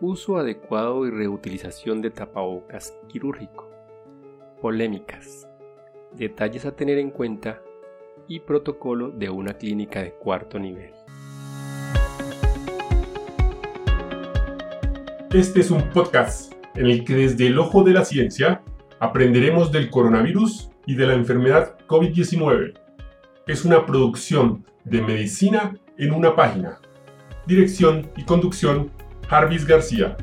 Uso adecuado y reutilización de tapabocas quirúrgico. Polémicas. Detalles a tener en cuenta y protocolo de una clínica de cuarto nivel. Este es un podcast en el que desde el ojo de la ciencia aprenderemos del coronavirus y de la enfermedad COVID-19. Es una producción de medicina en una página. Dirección y conducción Jarvis García.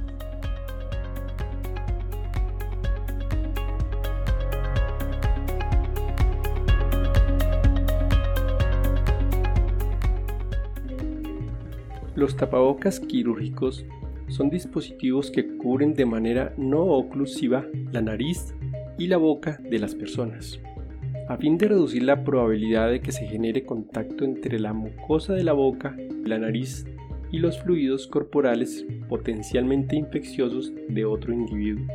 Los tapabocas quirúrgicos son dispositivos que cubren de manera no oclusiva la nariz y la boca de las personas, a fin de reducir la probabilidad de que se genere contacto entre la mucosa de la boca, la nariz y los fluidos corporales potencialmente infecciosos de otro individuo.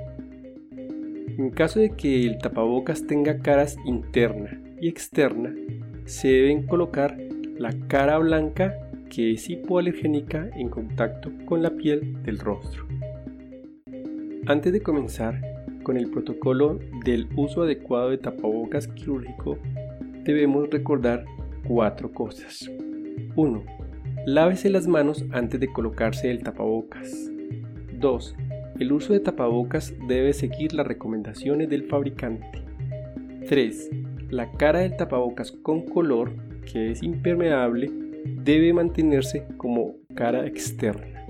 En caso de que el tapabocas tenga caras interna y externa, se deben colocar la cara blanca que es hipoalergénica en contacto con la piel del rostro. Antes de comenzar con el protocolo del uso adecuado de tapabocas quirúrgico, debemos recordar cuatro cosas. 1. Lávese las manos antes de colocarse el tapabocas. 2. El uso de tapabocas debe seguir las recomendaciones del fabricante. 3. La cara del tapabocas con color, que es impermeable, debe mantenerse como cara externa.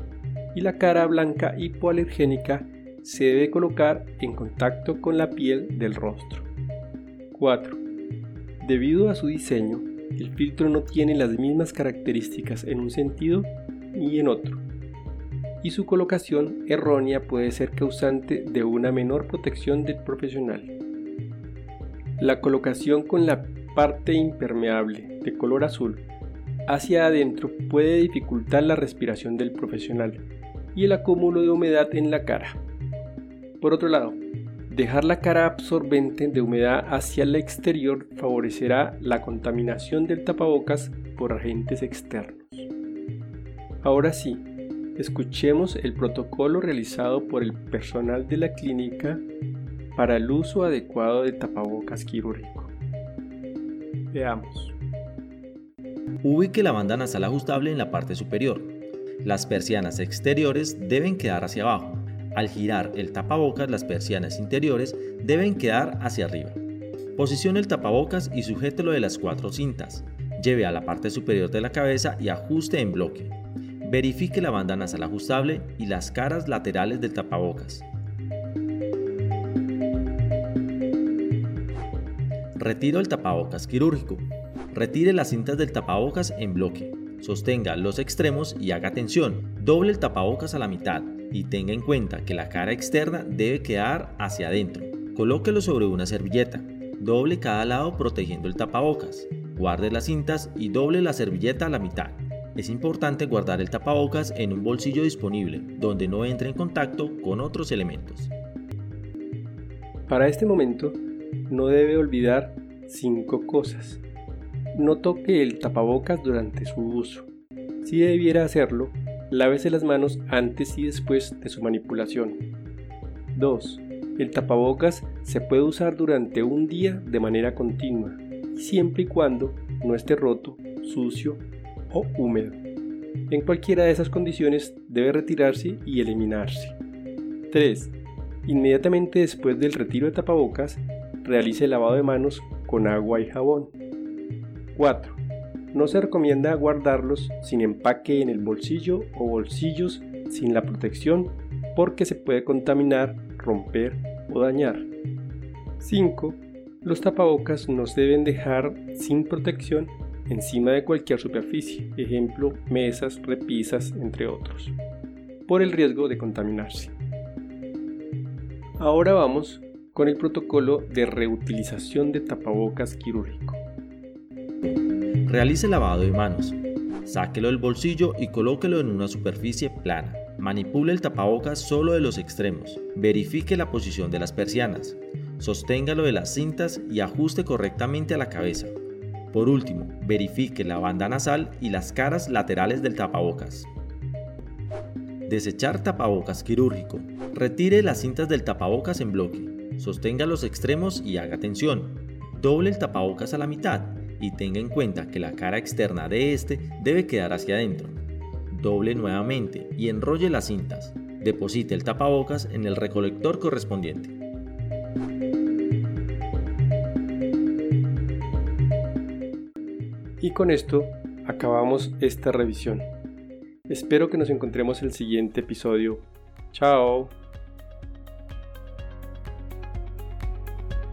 Y la cara blanca hipoalergénica se debe colocar en contacto con la piel del rostro. 4. Debido a su diseño, el filtro no tiene las mismas características en un sentido ni en otro, y su colocación errónea puede ser causante de una menor protección del profesional. La colocación con la parte impermeable de color azul hacia adentro puede dificultar la respiración del profesional y el acúmulo de humedad en la cara. Por otro lado, Dejar la cara absorbente de humedad hacia el exterior favorecerá la contaminación del tapabocas por agentes externos. Ahora sí, escuchemos el protocolo realizado por el personal de la clínica para el uso adecuado de tapabocas quirúrgico. Veamos. Ubique la banda nasal ajustable en la parte superior. Las persianas exteriores deben quedar hacia abajo al girar el tapabocas, las persianas interiores deben quedar hacia arriba. Posicione el tapabocas y sujételo de las cuatro cintas. Lleve a la parte superior de la cabeza y ajuste en bloque. Verifique la banda nasal ajustable y las caras laterales del tapabocas. Retiro el tapabocas quirúrgico. Retire las cintas del tapabocas en bloque. Sostenga los extremos y haga tensión. Doble el tapabocas a la mitad y tenga en cuenta que la cara externa debe quedar hacia adentro. Colóquelo sobre una servilleta. Doble cada lado protegiendo el tapabocas. Guarde las cintas y doble la servilleta a la mitad. Es importante guardar el tapabocas en un bolsillo disponible, donde no entre en contacto con otros elementos. Para este momento, no debe olvidar cinco cosas. No toque el tapabocas durante su uso. Si debiera hacerlo, Lávese las manos antes y después de su manipulación. 2. El tapabocas se puede usar durante un día de manera continua, siempre y cuando no esté roto, sucio o húmedo. En cualquiera de esas condiciones debe retirarse y eliminarse. 3. Inmediatamente después del retiro de tapabocas, realice el lavado de manos con agua y jabón. 4 no se recomienda guardarlos sin empaque en el bolsillo o bolsillos sin la protección porque se puede contaminar, romper o dañar. 5. Los tapabocas no se deben dejar sin protección encima de cualquier superficie, ejemplo, mesas, repisas, entre otros, por el riesgo de contaminarse. Ahora vamos con el protocolo de reutilización de tapabocas quirúrgico. Realice lavado de manos. Sáquelo del bolsillo y colóquelo en una superficie plana. Manipule el tapabocas solo de los extremos. Verifique la posición de las persianas. Sosténgalo de las cintas y ajuste correctamente a la cabeza. Por último, verifique la banda nasal y las caras laterales del tapabocas. Desechar tapabocas quirúrgico. Retire las cintas del tapabocas en bloque. Sostenga los extremos y haga tensión. Doble el tapabocas a la mitad y tenga en cuenta que la cara externa de este debe quedar hacia adentro. Doble nuevamente y enrolle las cintas. Deposite el tapabocas en el recolector correspondiente. Y con esto acabamos esta revisión. Espero que nos encontremos el siguiente episodio. Chao.